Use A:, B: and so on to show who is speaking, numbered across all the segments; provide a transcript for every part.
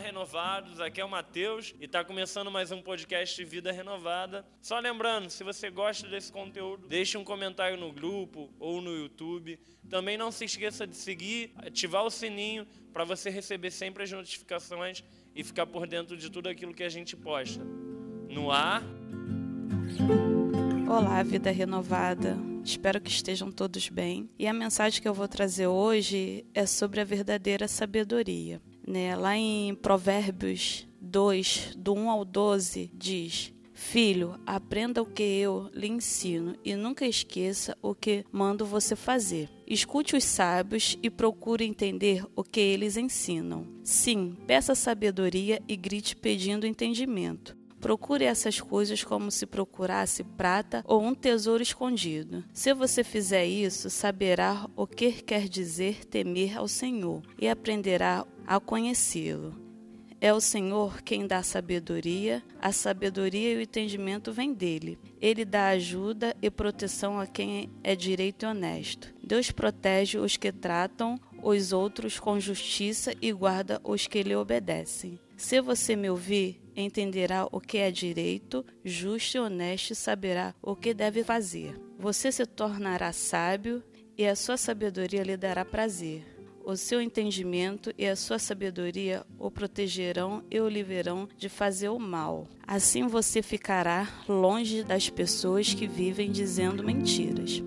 A: renovados, aqui é o Matheus e está começando mais um podcast Vida Renovada. Só lembrando, se você gosta desse conteúdo, deixe um comentário no grupo ou no YouTube. Também não se esqueça de seguir, ativar o sininho para você receber sempre as notificações e ficar por dentro de tudo aquilo que a gente posta. No ar.
B: Olá, Vida Renovada. Espero que estejam todos bem. E a mensagem que eu vou trazer hoje é sobre a verdadeira sabedoria. Né? Lá em Provérbios 2, do 1 ao 12, diz: Filho, aprenda o que eu lhe ensino e nunca esqueça o que mando você fazer. Escute os sábios e procure entender o que eles ensinam. Sim, peça sabedoria e grite pedindo entendimento. Procure essas coisas como se procurasse prata ou um tesouro escondido. Se você fizer isso, saberá o que quer dizer temer ao Senhor e aprenderá a conhecê-lo. É o Senhor quem dá sabedoria, a sabedoria e o entendimento vêm dele. Ele dá ajuda e proteção a quem é direito e honesto. Deus protege os que tratam os outros com justiça e guarda os que lhe obedecem. Se você me ouvir, entenderá o que é direito, justo e honesto e saberá o que deve fazer. Você se tornará sábio e a sua sabedoria lhe dará prazer. O seu entendimento e a sua sabedoria o protegerão e o livrarão de fazer o mal. Assim você ficará longe das pessoas que vivem dizendo mentiras.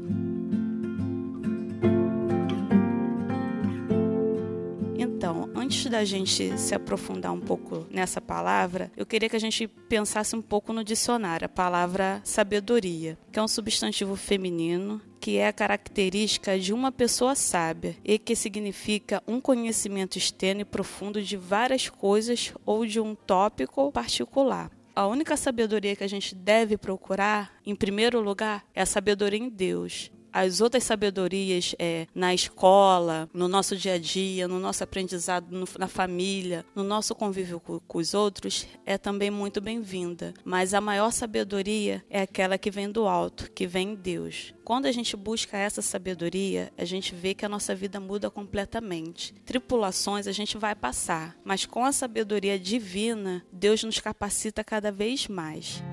B: Da gente se aprofundar um pouco nessa palavra, eu queria que a gente pensasse um pouco no dicionário, a palavra sabedoria, que é um substantivo feminino que é a característica de uma pessoa sábia e que significa um conhecimento externo e profundo de várias coisas ou de um tópico particular. A única sabedoria que a gente deve procurar, em primeiro lugar, é a sabedoria em Deus as outras sabedorias é, na escola, no nosso dia a dia, no nosso aprendizado no, na família, no nosso convívio com, com os outros, é também muito bem-vinda. Mas a maior sabedoria é aquela que vem do alto, que vem em Deus. Quando a gente busca essa sabedoria, a gente vê que a nossa vida muda completamente. Tripulações a gente vai passar, mas com a sabedoria divina, Deus nos capacita cada vez mais.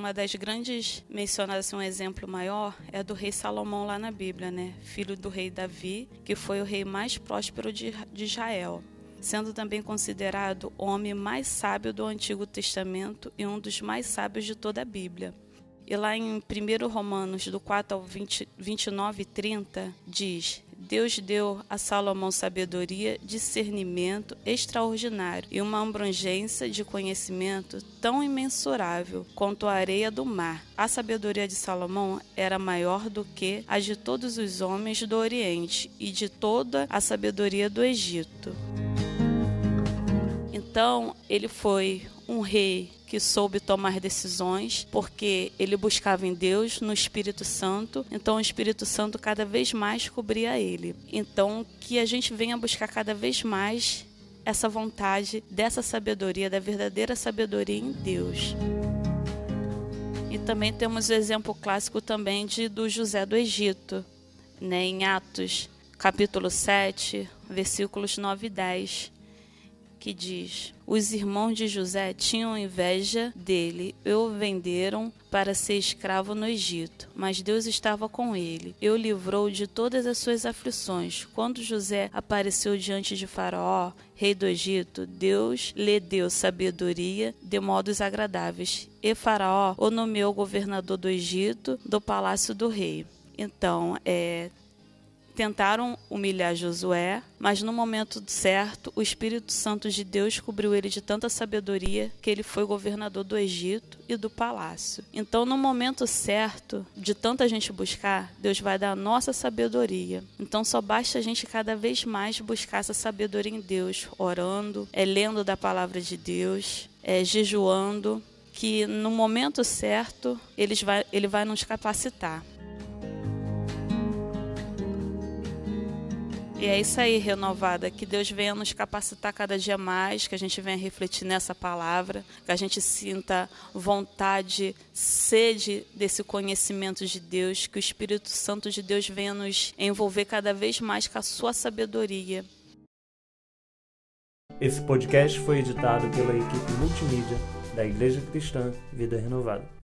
B: Uma das grandes mencionadas, assim, um exemplo maior, é do rei Salomão lá na Bíblia, né? Filho do rei Davi, que foi o rei mais próspero de, de Israel sendo também considerado o homem mais sábio do Antigo Testamento e um dos mais sábios de toda a Bíblia. E lá em 1 Romanos, do 4 ao 20, 29 e 30, diz: Deus deu a Salomão sabedoria, discernimento extraordinário e uma abrangência de conhecimento tão imensurável quanto a areia do mar. A sabedoria de Salomão era maior do que a de todos os homens do Oriente e de toda a sabedoria do Egito. Então, ele foi um rei que soube tomar decisões, porque ele buscava em Deus, no Espírito Santo, então o Espírito Santo cada vez mais cobria ele. Então, que a gente venha buscar cada vez mais essa vontade dessa sabedoria, da verdadeira sabedoria em Deus. E também temos o exemplo clássico também de do José do Egito, né, em Atos, capítulo 7, versículos 9 e 10 que diz: Os irmãos de José tinham inveja dele e o venderam para ser escravo no Egito, mas Deus estava com ele e o livrou de todas as suas aflições. Quando José apareceu diante de Faraó, rei do Egito, Deus lhe deu sabedoria de modos agradáveis, e Faraó o nomeou governador do Egito, do palácio do rei. Então, é, tentaram humilhar Josué, mas no momento certo, o Espírito Santo de Deus cobriu ele de tanta sabedoria que ele foi governador do Egito e do palácio. Então, no momento certo, de tanta gente buscar, Deus vai dar a nossa sabedoria. Então, só basta a gente cada vez mais buscar essa sabedoria em Deus, orando, é lendo da palavra de Deus, é jejuando, que no momento certo ele vai, ele vai nos capacitar. E é isso aí, renovada. Que Deus venha nos capacitar cada dia mais, que a gente venha refletir nessa palavra, que a gente sinta vontade, sede desse conhecimento de Deus, que o Espírito Santo de Deus venha nos envolver cada vez mais com a sua sabedoria
A: Esse podcast foi editado pela equipe multimídia da Igreja Cristã Vida Renovada.